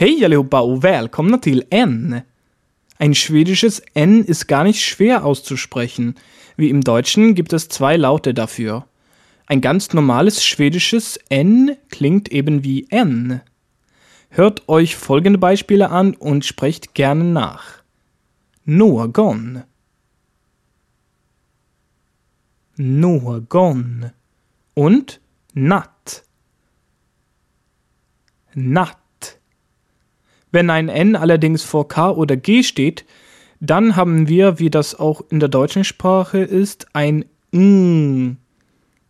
Hej allihopa och välkomna till N. Ein schwedisches N ist gar nicht schwer auszusprechen. Wie im Deutschen gibt es zwei Laute dafür. Ein ganz normales schwedisches N klingt eben wie N. Hört euch folgende Beispiele an und sprecht gerne nach. Någon. Någon. Und natt. Natt. Wenn ein N allerdings vor K oder G steht, dann haben wir, wie das auch in der deutschen Sprache ist, ein N.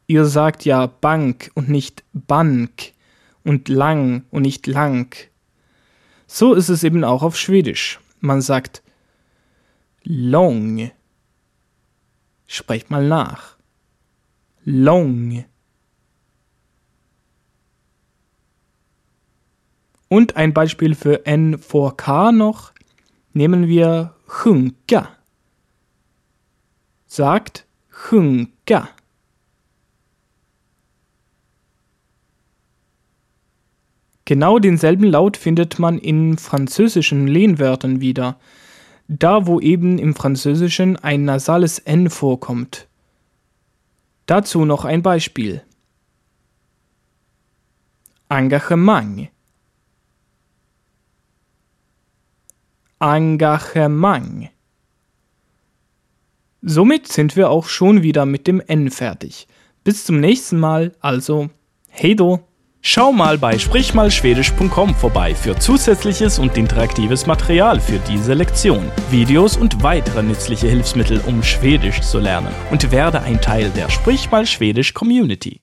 Ihr sagt ja Bank und nicht Bank und lang und nicht lang. So ist es eben auch auf Schwedisch. Man sagt long. Sprecht mal nach. Long. Und ein Beispiel für N vor K noch nehmen wir sjunka. Sagt sjunka. Genau denselben Laut findet man in französischen Lehnwörtern wieder, da wo eben im Französischen ein nasales N vorkommt. Dazu noch ein Beispiel. Engagement. Engagement. Somit sind wir auch schon wieder mit dem N fertig. Bis zum nächsten Mal, also hey do! Schau mal bei sprichmalschwedisch.com vorbei für zusätzliches und interaktives Material für diese Lektion, Videos und weitere nützliche Hilfsmittel, um Schwedisch zu lernen und werde ein Teil der Sprich mal Schwedisch Community.